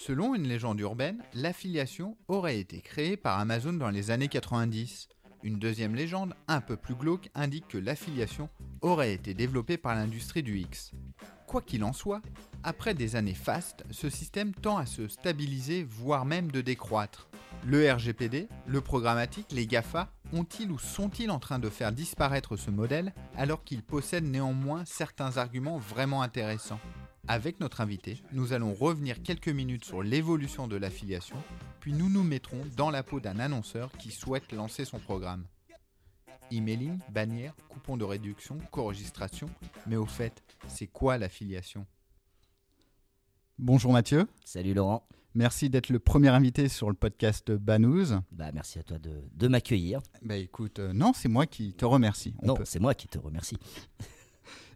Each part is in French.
Selon une légende urbaine, l'affiliation aurait été créée par Amazon dans les années 90. Une deuxième légende, un peu plus glauque, indique que l'affiliation aurait été développée par l'industrie du X. Quoi qu'il en soit, après des années fastes, ce système tend à se stabiliser, voire même de décroître. Le RGPD, le programmatique, les GAFA ont-ils ou sont-ils en train de faire disparaître ce modèle alors qu'ils possèdent néanmoins certains arguments vraiment intéressants? Avec notre invité, nous allons revenir quelques minutes sur l'évolution de l'affiliation, puis nous nous mettrons dans la peau d'un annonceur qui souhaite lancer son programme. Emailing, bannière, coupon de réduction, co-registration, mais au fait, c'est quoi l'affiliation? Bonjour Mathieu. Salut Laurent. Merci d'être le premier invité sur le podcast Banous. Bah, merci à toi de, m'accueillir. Bah écoute, euh, non, c'est moi qui te remercie. non, c'est moi qui te remercie.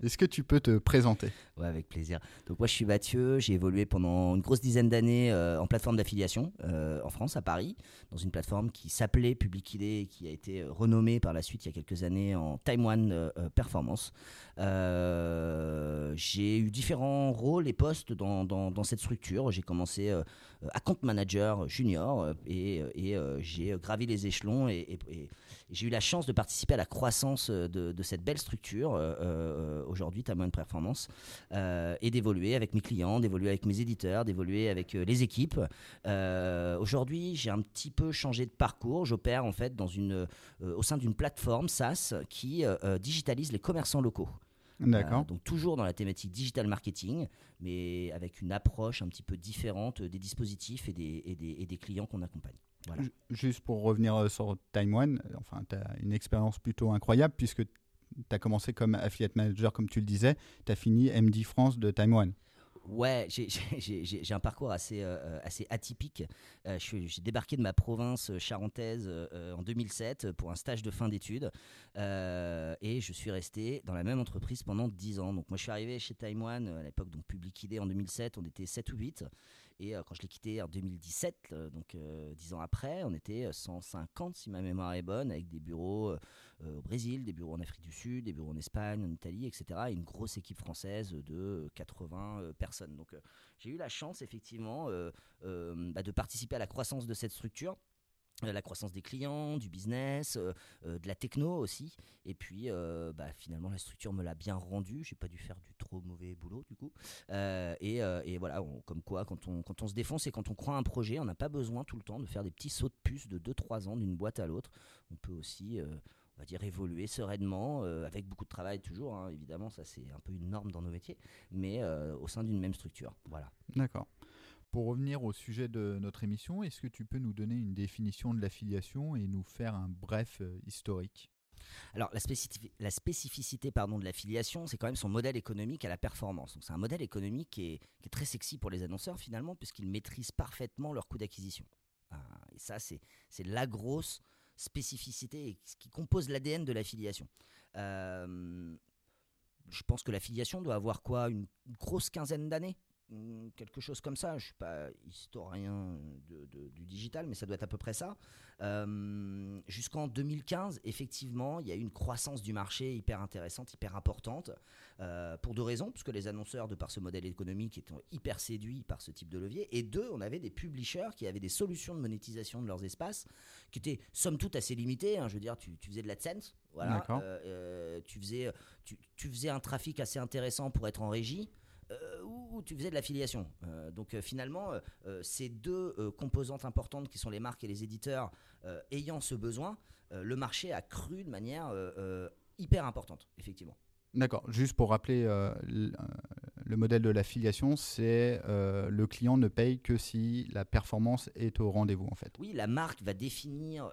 Est-ce que tu peux te présenter? Ouais, avec plaisir. Donc moi je suis Mathieu, j'ai évolué pendant une grosse dizaine d'années euh, en plateforme d'affiliation euh, en France, à Paris, dans une plateforme qui s'appelait Public ID et qui a été euh, renommée par la suite il y a quelques années en Time One Performance. J'ai eu différents rôles et postes dans, cette structure. J'ai commencé à compte manager junior et, j'ai gravi les échelons et, j'ai eu la chance de participer à la croissance de, cette belle structure aujourd'hui, Time One Performance. Euh, et d'évoluer avec mes clients, d'évoluer avec mes éditeurs, d'évoluer avec euh, les équipes. Euh, aujourd'hui, j'ai un petit peu changé de parcours. J'opère en fait dans une, au sein d'une plateforme SaaS qui digitalise les commerçants locaux. D'accord. donc toujours dans la thématique digital marketing, mais avec une approche un petit peu différente des dispositifs et des, et des, et des clients qu'on accompagne. Voilà. Juste pour revenir sur Time One, enfin, tu as une expérience plutôt incroyable puisque tu as commencé comme affiliate manager, comme tu le disais, tu as fini MD France de Time One. Ouais, j'ai un parcours assez, euh, assez atypique. Euh, j'ai débarqué de ma province charentaise euh, en 2007 pour un stage de fin d'études et je suis resté dans la même entreprise pendant 10 ans. Donc moi je suis arrivé chez Time à l'époque donc Public ID en 2007, on était 7 ou 8 et quand je l'ai quitté en 2017, donc 10 ans après, on était 150 si ma mémoire est bonne avec des bureaux euh, au Brésil, des bureaux en Afrique du Sud, des bureaux en Espagne, en Italie, etc. Et une grosse équipe française de 80 euh, personnes. Donc euh, j'ai eu la chance effectivement bah, de participer à la croissance de cette structure la croissance des clients, du business, de la techno aussi. Et puis, bah, finalement, la structure me l'a bien rendu. J'ai pas dû faire du trop mauvais boulot du coup. et, voilà, comme quoi, quand on, se défonce et quand on croit un projet, on n'a pas besoin tout le temps de faire des petits sauts de puce de 2-3 ans d'une boîte à l'autre. On peut aussi on va dire, évoluer sereinement, euh, avec beaucoup de travail toujours, hein. évidemment, ça c'est un peu une norme dans nos métiers, mais euh, au sein d'une même structure. Voilà. D'accord. Pour revenir au sujet de notre émission, est-ce que tu peux nous donner une définition de l'affiliation et nous faire un bref euh, historique? Alors, la, spécificité de l'affiliation, c'est quand même son modèle économique à la performance. c'est un modèle économique qui est, très sexy pour les annonceurs finalement, puisqu'ils maîtrisent parfaitement leur coût d'acquisition. et ça, c'est la grosse spécificité qui compose l'ADN de l'affiliation. Euh, je pense que l'affiliation doit avoir quoi? Une grosse quinzaine d'années? Quelque chose comme ça. Je suis pas historien du digital, mais ça doit être à peu près ça. Euh, jusqu'en 2015, effectivement, il y a eu une croissance du marché hyper intéressante, hyper importante, euh, pour deux raisons, puisque les annonceurs, de par ce modèle économique, étaient hyper séduits par ce type de levier, et deux, on avait des publishers qui avaient des solutions de monétisation de leurs espaces, qui étaient somme toute assez limitées. Hein. je veux dire, tu, faisais de l'AdSense, voilà, euh, tu, faisais, tu, tu faisais un trafic assez intéressant pour être en régie. Euh, ou tu faisais de l'affiliation. Euh, donc euh, finalement, ces deux composantes importantes qui sont les marques et les éditeurs ayant ce besoin, le marché a cru de manière hyper importante, effectivement. D'accord. Juste pour rappeler, le modèle de l'affiliation, c'est le client ne paye que si la performance est au rendez-vous, en fait. Oui, la marque va définir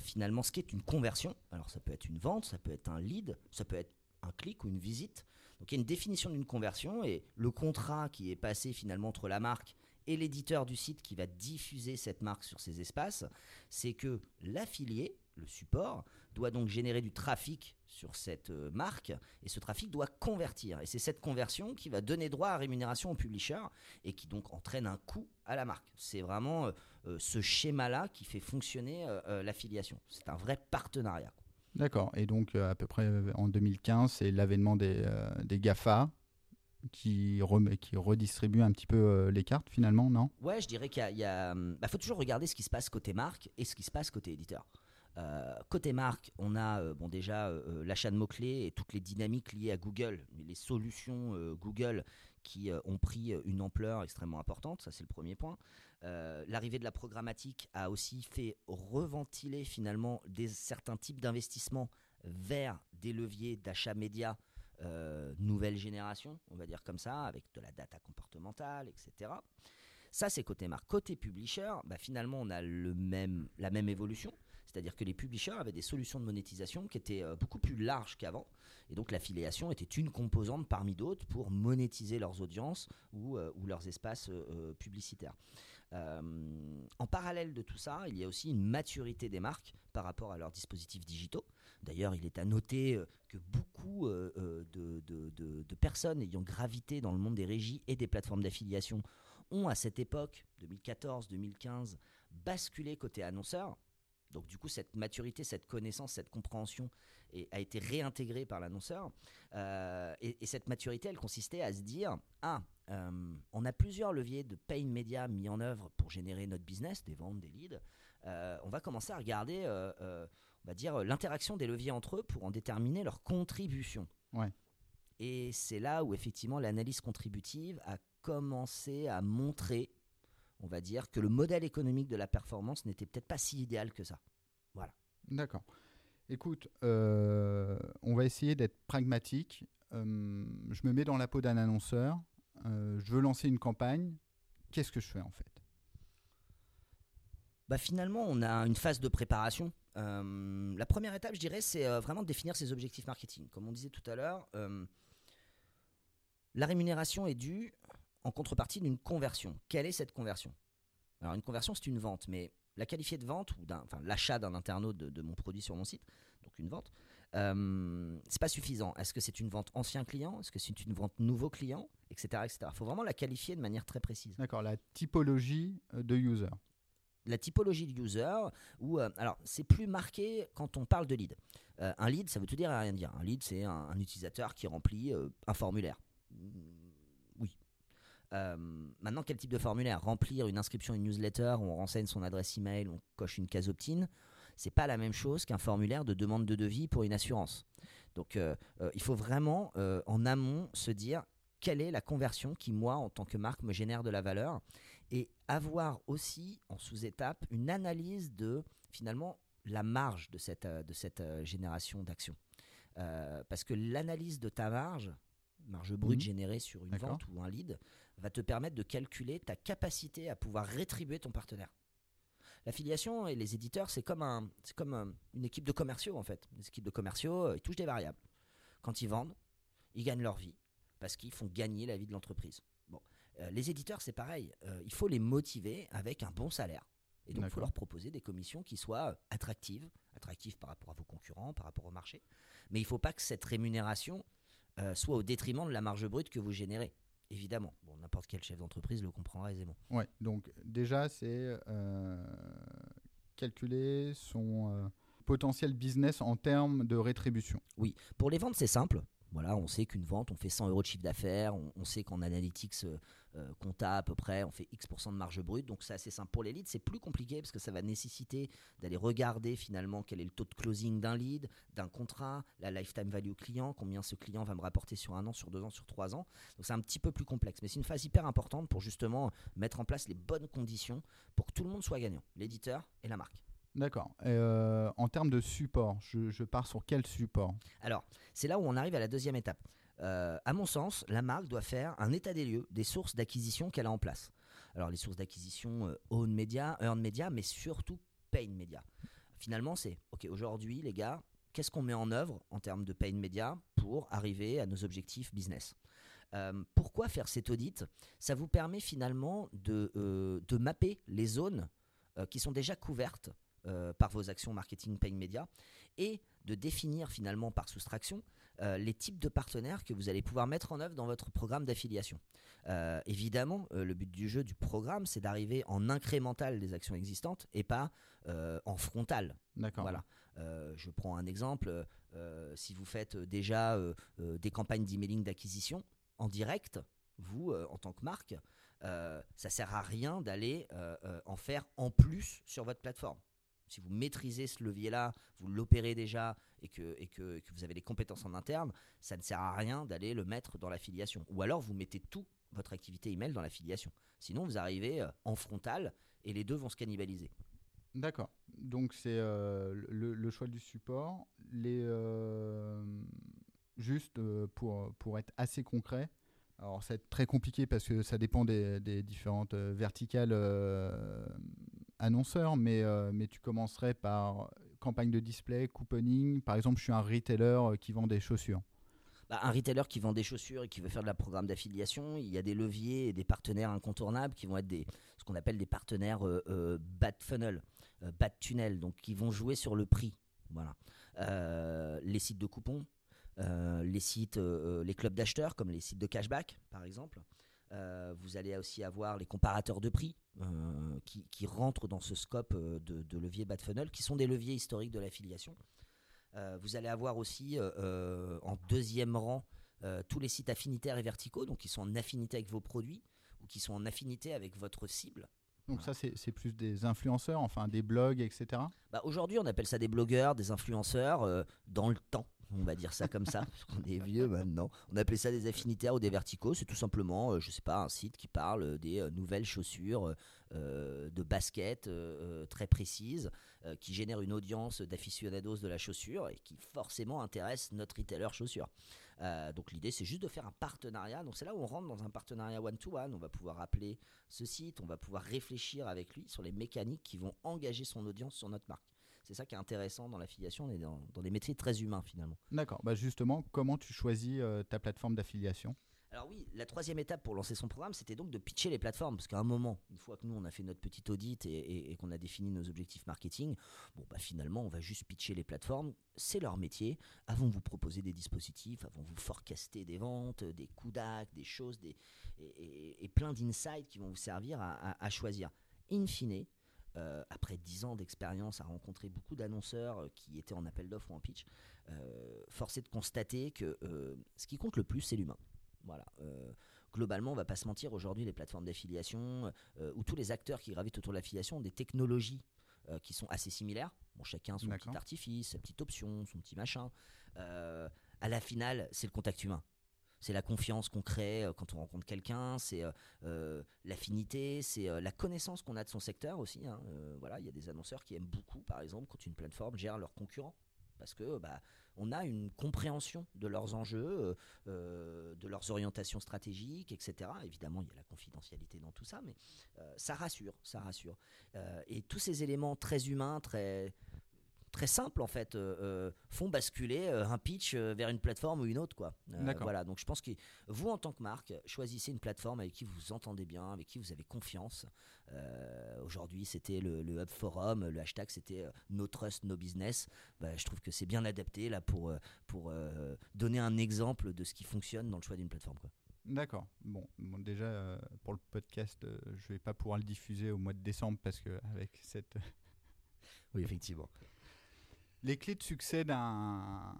finalement ce qu'est une conversion. Alors ça peut être une vente, ça peut être un lead, ça peut être un clic ou une visite. Donc il y a une définition d'une conversion et le contrat qui est passé finalement entre la marque et l'éditeur du site qui va diffuser cette marque sur ces espaces, c'est que l'affilié, le support, doit donc générer du trafic sur cette euh, marque et ce trafic doit convertir. Et c'est cette conversion qui va donner droit à rémunération au publisher et qui donc entraîne un coût à la marque. C'est vraiment euh, euh, ce schéma-là qui fait fonctionner l'affiliation. C'est un vrai partenariat. D'accord. Et donc, euh, à peu près euh, en 2015, c'est l'avènement des, euh, des GAFA. qui, remet, qui redistribue un petit peu les cartes finalement, non? Ouais, je dirais qu'il y a, bah, faut toujours regarder ce qui se passe côté marque et ce qui se passe côté éditeur. Côté marque, on a bon déjà l'achat de mots-clés et toutes les dynamiques liées à Google, les solutions Google qui ont pris une ampleur extrêmement importante, ça c'est le premier point. L'arrivée de la programmatique a aussi fait reventiler finalement des, certains types d'investissements vers des leviers d'achat média euh, nouvelle génération, on va dire comme ça, avec de la data comportementale, etc. Ça, c'est côté marque. Côté publisher, bah, finalement, on a le même, la même évolution. C'est-à-dire que les publishers avaient des solutions de monétisation qui étaient euh, beaucoup plus larges qu'avant. Et donc l'affiliation était une composante parmi d'autres pour monétiser leurs audiences ou, euh, leurs espaces publicitaires. en parallèle de tout ça, il y a aussi une maturité des marques par rapport à leurs dispositifs digitaux. D'ailleurs, il est à noter euh, que beaucoup euh, euh, de, personnes ayant gravité dans le monde des régies et des plateformes d'affiliation ont à cette époque, 2014-2015, basculé côté annonceur. Donc du coup, cette maturité, cette connaissance, cette compréhension a été réintégrée par l'annonceur. et, cette maturité, elle consistait à se dire, ah, on a plusieurs leviers de paid media mis en œuvre pour générer notre business, des ventes, des leads. on va commencer à regarder on va dire, l'interaction des leviers entre eux pour en déterminer leur contribution. Ouais. Et c'est là où effectivement l'analyse contributive a commencé à montrer, on va dire, que le modèle économique de la performance n'était peut-être pas si idéal que ça. Voilà. D'accord. Écoute, euh, on va essayer d'être pragmatique. Euh, je me mets dans la peau d'un annonceur. Euh, je veux lancer une campagne. Qu'est-ce que je fais en fait? Bah finalement, on a une phase de préparation la première étape, je dirais, c'est vraiment de définir ses objectifs marketing. Comme on disait tout à l'heure, la rémunération est due en contrepartie d'une conversion. Quelle est cette conversion? Alors une conversion, c'est une vente, mais la qualifier de vente ou enfin l'achat d'un internaute de, mon produit sur mon site, donc une vente, euh, c'est pas suffisant. Est-ce que c'est une vente ancien client? Est-ce que c'est une vente nouveau client? Etc. Il faut vraiment la qualifier de manière très précise. D'accord, la typologie de user la typologie de user, ou euh, alors c'est plus marqué quand on parle de lead. Euh, un lead, ça veut tout dire et rien dire. Un lead, c'est un, utilisateur qui remplit euh, un formulaire. Oui. maintenant, quel type de formulaire? Remplir une inscription, une newsletter, où on renseigne son adresse email, on coche une case opt-in. C'est pas la même chose qu'un formulaire de demande de devis pour une assurance. Donc, il faut vraiment en amont se dire quelle est la conversion qui, moi, en tant que marque, me génère de la valeur et avoir aussi en sous-étape une analyse de finalement la marge de cette, euh, de cette euh, génération d'actions. Euh, parce que l'analyse de ta marge, marge brute mmh. générée sur une vente ou un lead, va te permettre de calculer ta capacité à pouvoir rétribuer ton partenaire. L'affiliation et les éditeurs, c'est comme, un, comme une équipe de commerciaux en fait. Les équipes de commerciaux, ils touchent des variables. Quand ils vendent, ils gagnent leur vie parce qu'ils font gagner la vie de l'entreprise. Bon, euh, les éditeurs, c'est pareil. Euh, il faut les motiver avec un bon salaire. Et donc, il faut leur proposer des commissions qui soient attractives, attractives par rapport à vos concurrents, par rapport au marché. Mais il ne faut pas que cette rémunération euh, soit au détriment de la marge brute que vous générez. Évidemment, bon, n'importe quel chef d'entreprise le comprendra aisément. Ouais, donc déjà, c'est calculer son potentiel business en termes de rétribution. Oui, pour les ventes, c'est simple. Voilà, on sait qu'une vente, on fait 100 euros de chiffre d'affaires, on, sait qu'en analytics euh, euh, compta à peu près, on fait X% de marge brute, donc c'est assez simple. Pour les leads, c'est plus compliqué parce que ça va nécessiter d'aller regarder finalement quel est le taux de closing d'un lead, d'un contrat, la lifetime value client, combien ce client va me rapporter sur un an, sur deux ans, sur trois ans. Donc c'est un petit peu plus complexe, mais c'est une phase hyper importante pour justement mettre en place les bonnes conditions pour que tout le monde soit gagnant, l'éditeur et la marque. D'accord. Euh, en termes de support, je, pars sur quel support? Alors, c'est là où on arrive à la deuxième étape. Euh, à mon sens, la marque doit faire un état des lieux des sources d'acquisition qu'elle a en place. Alors, les sources d'acquisition euh, own media, earn media, mais surtout paid media. Finalement, c'est OK, aujourd'hui, les gars, qu'est-ce qu'on met en œuvre en termes de paid media pour arriver à nos objectifs business? Pourquoi faire cet audit? Ça vous permet finalement de, de mapper les zones qui sont déjà couvertes euh, par vos actions marketing paid media et de définir finalement par soustraction euh, les types de partenaires que vous allez pouvoir mettre en œuvre dans votre programme d'affiliation. Euh, évidemment, le but du jeu, du programme, c'est d'arriver en incrémental des actions existantes et pas en frontal. D'accord. Voilà. je prends un exemple. si vous faites déjà des campagnes d'emailing d'acquisition, en direct, vous, en tant que marque, ça sert à rien d'aller en faire en plus sur votre plateforme. Si vous maîtrisez ce levier-là, vous l'opérez déjà et que, vous avez les compétences en interne, ça ne sert à rien d'aller le mettre dans l'affiliation. Ou alors vous mettez tout votre activité email dans l'affiliation. Sinon, vous arrivez en frontal et les deux vont se cannibaliser. D'accord. Donc c'est euh, le, choix du support. Euh, juste euh, pour, pour être assez concret, alors ça va être très compliqué parce que ça dépend des, différentes verticales annonceurs, mais, mais tu commencerais par campagne de display, couponing. Par exemple, je suis un retailer qui vend des chaussures. Bah, un retailer qui vend des chaussures et qui veut faire de la programme d'affiliation, il y a des leviers et des partenaires incontournables qui vont être des, ce qu'on appelle des partenaires euh, euh, bad funnel, euh, bad tunnel, donc qui vont jouer sur le prix. Voilà. les sites de coupons, les sites, les clubs d'acheteurs comme les sites de cashback par exemple. Vous allez aussi avoir les comparateurs de prix qui, rentrent dans ce scope de, de levier bad funnel, qui sont des leviers historiques de l'affiliation. Euh, vous allez avoir aussi euh, euh, en deuxième rang tous les sites affinitaires et verticaux, donc qui sont en affinité avec vos produits ou qui sont en affinité avec votre cible. Donc ça, c'est plus des influenceurs, enfin des blogs, etc. Bah, Aujourd'hui, on appelle ça des blogueurs, des influenceurs dans le temps on va dire ça comme ça, parce qu'on est vieux maintenant. On appelait ça des affinitaires ou des verticaux. C'est tout simplement, je euh, je sais pas, un site qui parle des euh, nouvelles chaussures euh, de basket très précises, qui génère une audience d'aficionados de la chaussure et qui forcément intéresse notre retailer chaussure. donc l'idée, c'est juste de faire un partenariat. Donc c'est là où on rentre dans un partenariat one-to-one. On va pouvoir appeler ce site, on va pouvoir réfléchir avec lui sur les mécaniques qui vont engager son audience sur notre marque. C'est ça qui est intéressant dans l'affiliation. On est dans, des métiers très humains finalement. D'accord. Bah justement, comment tu choisis euh, ta plateforme d'affiliation? Alors oui, la troisième étape pour lancer son programme, c'était donc de pitcher les plateformes. Parce qu'à un moment, une fois que nous, on a fait notre petit audit et, qu'on a défini nos objectifs marketing, bon, bah finalement, on va juste pitcher les plateformes. C'est leur métier. Avant vous proposer des dispositifs, avant vous forecaster des ventes, des coups d'acte, des choses, des, et, plein d'insights qui vont vous servir à, à choisir. In fine, euh, après 10 ans d'expérience à rencontrer beaucoup d'annonceurs euh, qui étaient en appel d'offres ou en pitch, euh, force est de constater que ce qui compte le plus, c'est l'humain. Voilà. globalement, on va pas se mentir, aujourd'hui, les plateformes d'affiliation ou tous les acteurs qui gravitent autour de l'affiliation ont des technologies qui sont assez similaires. Bon, chacun son petit artifice, sa petite option, son petit machin. à la finale, c'est le contact humain c'est la confiance qu'on crée euh, quand on rencontre quelqu'un, c'est euh, euh, l'affinité, c'est la connaissance qu'on a de son secteur aussi. Hein. voilà, il y a des annonceurs qui aiment beaucoup, par exemple, quand une plateforme gère leurs concurrents parce que bah, on a une compréhension de leurs enjeux, de leurs orientations stratégiques, etc. Évidemment, il y a la confidentialité dans tout ça, mais ça rassure, ça rassure. et tous ces éléments très humains, très très simples en fait euh, euh, font basculer euh, un pitch vers une plateforme ou une autre quoi. voilà donc je pense que vous en tant que marque choisissez une plateforme avec qui vous vous entendez bien, avec qui vous avez confiance. Aujourd'hui c'était le, Hub Forum, le hashtag c'était No Trust No Business. Bah, je trouve que c'est bien adapté là pour pour donner un exemple de ce qui fonctionne dans le choix d'une plateforme quoi. D'accord. Bon, déjà pour le podcast, je vais pas pouvoir le diffuser au mois de décembre parce que avec cette oui, effectivement. Les clés de succès d'un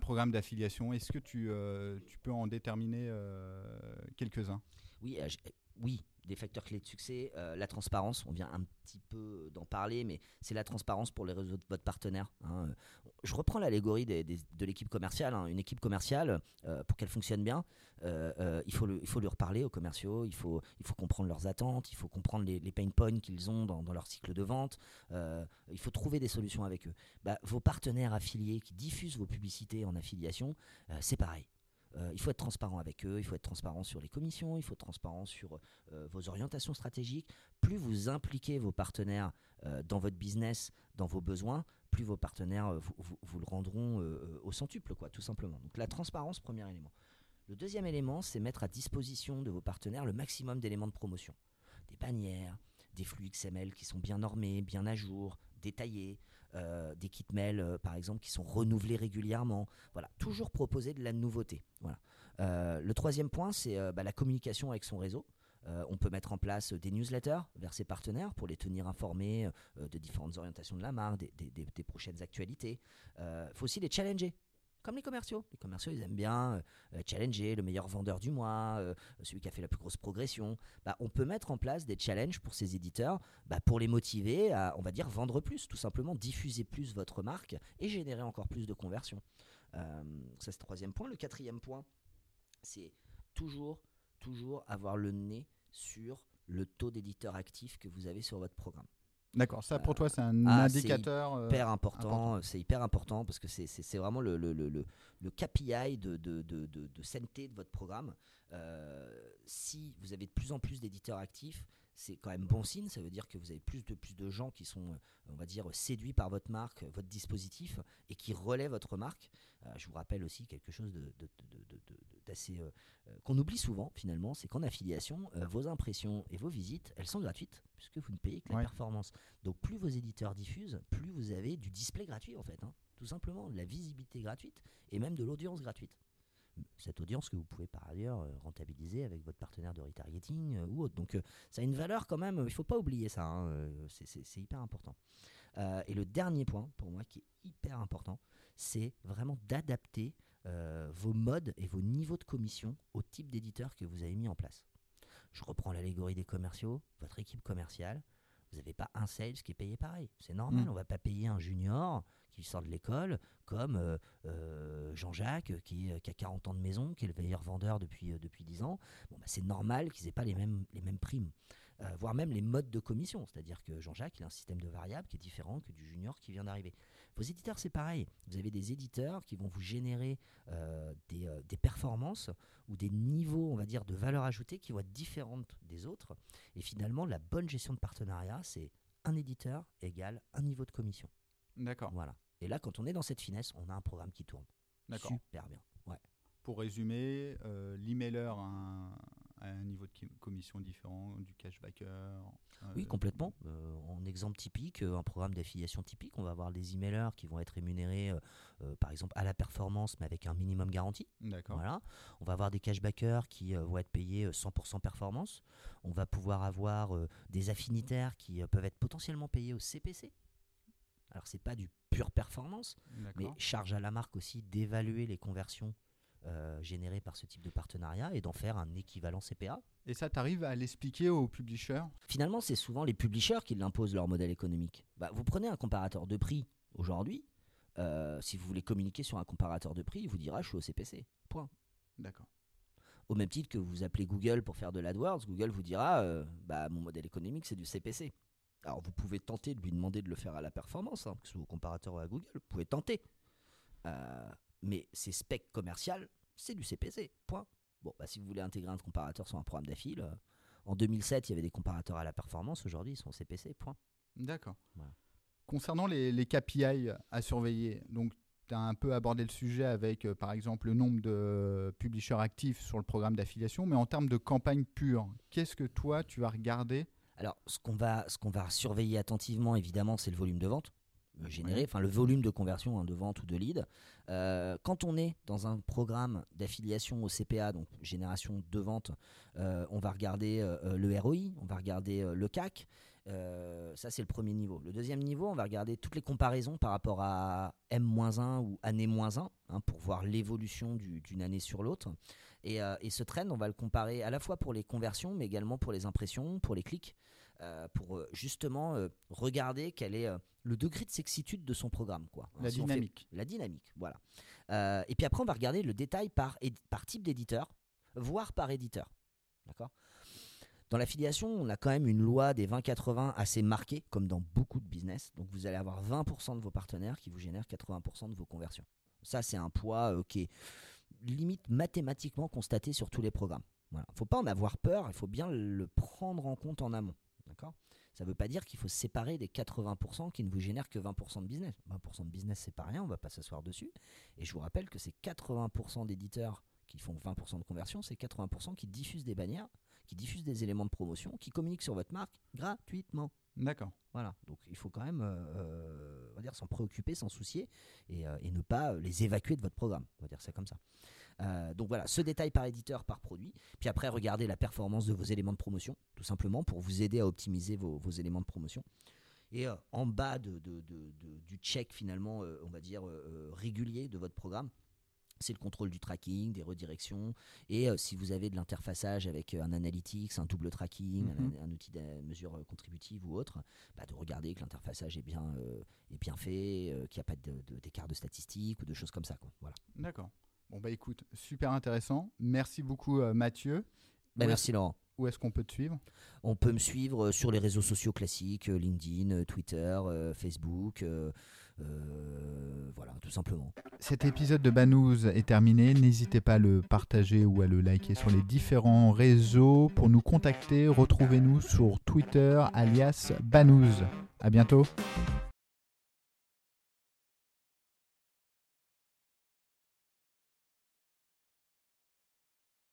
programme d'affiliation, est-ce que tu, euh, tu, peux en déterminer euh, quelques-uns? Oui, euh, oui, des facteurs clés de succès. Euh, la transparence, on vient un petit peu d'en parler, mais c'est la transparence pour les réseaux de votre partenaire. Hein. Je reprends l'allégorie de l'équipe commerciale. Hein. Une équipe commerciale, euh, pour qu'elle fonctionne bien, euh, il, faut lui reparler aux commerciaux, il faut, il faut comprendre leurs attentes, il faut comprendre les, pain points qu'ils ont dans, leur cycle de vente, il faut trouver des solutions avec eux. Bah, vos partenaires affiliés qui diffusent vos publicités en affiliation, c'est pareil. Euh, il faut être transparent avec eux, il faut être transparent sur les commissions, il faut être transparent sur euh, vos orientations stratégiques. Plus vous impliquez vos partenaires euh, dans votre business, dans vos besoins, plus vos partenaires vous, le rendront au centuple, quoi, tout simplement. Donc la transparence, premier élément. Le deuxième élément, c'est mettre à disposition de vos partenaires le maximum d'éléments de promotion. Des bannières, des flux XML qui sont bien normés, bien à jour, détaillés, euh, des kits mail euh, par exemple qui sont renouvelés régulièrement. Voilà, toujours proposer de la nouveauté. Voilà. Euh, le troisième point, c'est bah, la communication avec son réseau. on peut mettre en place des newsletters vers ses partenaires pour les tenir informés de différentes orientations de la marque, des, prochaines actualités. Il faut aussi les challenger Comme les commerciaux. Les commerciaux, ils aiment bien euh, challenger le meilleur vendeur du mois, euh, celui qui a fait la plus grosse progression. Bah, on peut mettre en place des challenges pour ces éditeurs bah, pour les motiver à, on va dire, vendre plus, tout simplement, diffuser plus votre marque et générer encore plus de conversions. Euh, ça, c'est le troisième point. Le quatrième point, c'est toujours, toujours avoir le nez sur le taux d'éditeurs actifs que vous avez sur votre programme. D'accord, ça pour toi c'est un ah, c'est indicateur. euh, hyper important, c'est hyper important parce que c'est- c'est c'est vraiment le, le, le, le- le KPI de, de, de, de, de sainteté de votre programme. Euh, si vous avez de plus en plus d'éditeurs actifs, c'est quand même bon signe. Ça veut dire que vous avez plus de plus de gens qui sont, euh, on va dire, séduits par votre marque, votre dispositif et qui relaient votre marque. Euh, je vous rappelle aussi quelque chose de- de- de- d'assez euh, qu'on oublie souvent finalement, c'est qu'en affiliation, vos impressions et vos visites, elles sont gratuites puisque vous ne payez que la Ouais. performance. Donc plus vos éditeurs diffusent, plus vous avez du display gratuit en fait, hein. tout simplement, de la visibilité gratuite et même de l'audience gratuite. Cette audience que vous pouvez par ailleurs euh, rentabiliser avec votre partenaire de retargeting euh, ou autre. Donc euh, ça a une valeur quand même, il ne faut pas oublier ça, hein, c'est- hyper important. Et le dernier point pour moi qui est hyper important, c'est vraiment d'adapter vos modes et vos niveaux de commission au type d'éditeur que vous avez mis en place. Je reprends l'allégorie des commerciaux, votre équipe commerciale, vous n'avez pas un sales qui est payé pareil. C'est normal, Mm. on va pas payer un junior qui sort de l'école comme euh, euh, Jean-Jacques qui, qui a 40 ans de maison, qui est le meilleur vendeur depuis, euh, depuis 10 ans. Bon, bah, c'est normal qu'ils n'aient pas les mêmes, les mêmes primes, euh, voire même les modes de commission. C'est-à-dire que Jean-Jacques, il a un système de variables qui est différent que du junior qui vient d'arriver. Vos éditeurs, c'est pareil. Vous avez des éditeurs qui vont vous générer euh, des, euh, des performances ou des niveaux, on va dire, de valeur ajoutée qui vont être différentes des autres. Et finalement, la bonne gestion de partenariat, c'est un éditeur égale un niveau de commission. D'accord, Voilà. Et là, quand on est dans cette finesse, on a un programme qui tourne. d'accord. Super bien. Ouais. Pour résumer, euh, l'emailer a un, a un niveau de commission différent du cashbacker. euh, Oui, complètement. Euh, en exemple typique, euh, un programme d'affiliation typique, on va avoir des emailers qui vont être rémunérés, par exemple, à la performance, mais avec un minimum garanti. D'accord. Voilà. On va avoir des cashbackers qui vont être payés euh, 100% performance. On va pouvoir avoir des affinitaires qui peuvent être potentiellement payés au CPC. Alors, c'est pas du pure performance, mais charge à la marque aussi d'évaluer les conversions euh, générées par ce type de partenariat et d'en faire un équivalent CPA. Et ça, tu arrives à l'expliquer aux publishers? Finalement, c'est souvent les publishers qui l'imposent leur modèle économique. Bah, vous prenez un comparateur de prix aujourd'hui, euh, si vous voulez communiquer sur un comparateur de prix, il vous dira je suis au CPC. Point. D'accord. Au même titre que vous appelez Google pour faire de l'AdWords, Google vous dira euh, bah, mon modèle économique c'est du CPC. Alors vous pouvez tenter de lui demander de le faire à la performance, hein, que ce soit au comparateur ou à Google, vous pouvez tenter. Euh, mais ces specs commercial, c'est du CPC. Point. Bon, bah, si vous voulez intégrer un comparateur sur un programme d'affil, euh, en 2007 il y avait des comparateurs à la performance, aujourd'hui ils sont CPC. Point. D'accord. Voilà. Concernant les, les KPI à surveiller, donc tu as un peu abordé le sujet avec euh, par exemple le nombre de publishers actifs sur le programme d'affiliation, mais en termes de campagne pure, qu'est-ce que toi tu vas regarder? Alors, ce qu'on va, qu'on va surveiller attentivement, évidemment, c'est le volume de vente généré, Oui. enfin le volume de conversion hein, de vente ou de lead. Euh, quand on est dans un programme d'affiliation au CPA, donc génération de vente, euh, on va regarder euh, euh, le ROI, on va regarder euh, le CAC. Euh, ça, c'est le premier niveau. Le deuxième niveau, on va regarder toutes les comparaisons par rapport à M-1 ou année-1 hein, pour voir l'évolution du- d'une année sur l'autre. Et, euh, et ce trend, on va le comparer à la fois pour les conversions, mais également pour les impressions, pour les clics, euh, pour euh, justement euh, regarder quel est le degré de sexitude de son programme. Quoi. La si on fait- dynamique. la dynamique, voilà. Et puis après, on va regarder le détail par, par type d'éditeur, voire par éditeur. D'accord? Dans l'affiliation, on a quand même une loi des 20-80 assez marquée, comme dans beaucoup de business. Donc vous allez avoir 20% de vos partenaires qui vous génèrent 80% de vos conversions. Ça, c'est un poids euh, qui est limite mathématiquement constaté sur tous les programmes. Voilà. faut pas en avoir peur, il faut bien le prendre en compte en amont. D'accord? Ça ne veut pas dire qu'il faut se séparer des 80% qui ne vous génèrent que 20% de business. 20% de business, c'est pas rien, on va pas s'asseoir dessus. Et je vous rappelle que c'est 80% d'éditeurs qui font 20% de conversion, c'est 80% qui diffusent des bannières, qui diffusent des éléments de promotion, qui communiquent sur votre marque gratuitement. D'accord. Voilà, donc il faut quand même euh, euh, on va dire s'en préoccuper, s'en soucier et, euh, et ne pas les évacuer de votre programme. On va dire ça comme ça. Euh, donc voilà, ce détail par éditeur, par produit. Puis après, regardez la performance de vos éléments de promotion, tout simplement pour vous aider à optimiser vos, vos éléments de promotion. Et en bas de, de- de- de- du check finalement, on va dire régulier de votre programme, c'est le contrôle du tracking, des redirections. Et euh, si vous avez de l'interfaçage avec euh, un analytics, un double tracking, un, un outil de mesure euh, contributive ou autre, bah, de regarder que l'interfaçage est bien, euh, est bien fait, euh, qu'il n'y a pas de- de- d'écart de, statistiques ou de choses comme ça. Quoi. Voilà. D'accord. Bon, bah écoute, super intéressant. Merci beaucoup, Mathieu. Où merci Laurent. Où est-ce qu'on peut te suivre? On peut me suivre sur les réseaux sociaux classiques, LinkedIn, Twitter, Facebook, voilà, tout simplement. Cet épisode de Banous est terminé. N'hésitez pas à le partager ou à le liker sur les différents réseaux. Pour nous contacter, retrouvez-nous sur Twitter alias Banous. À bientôt.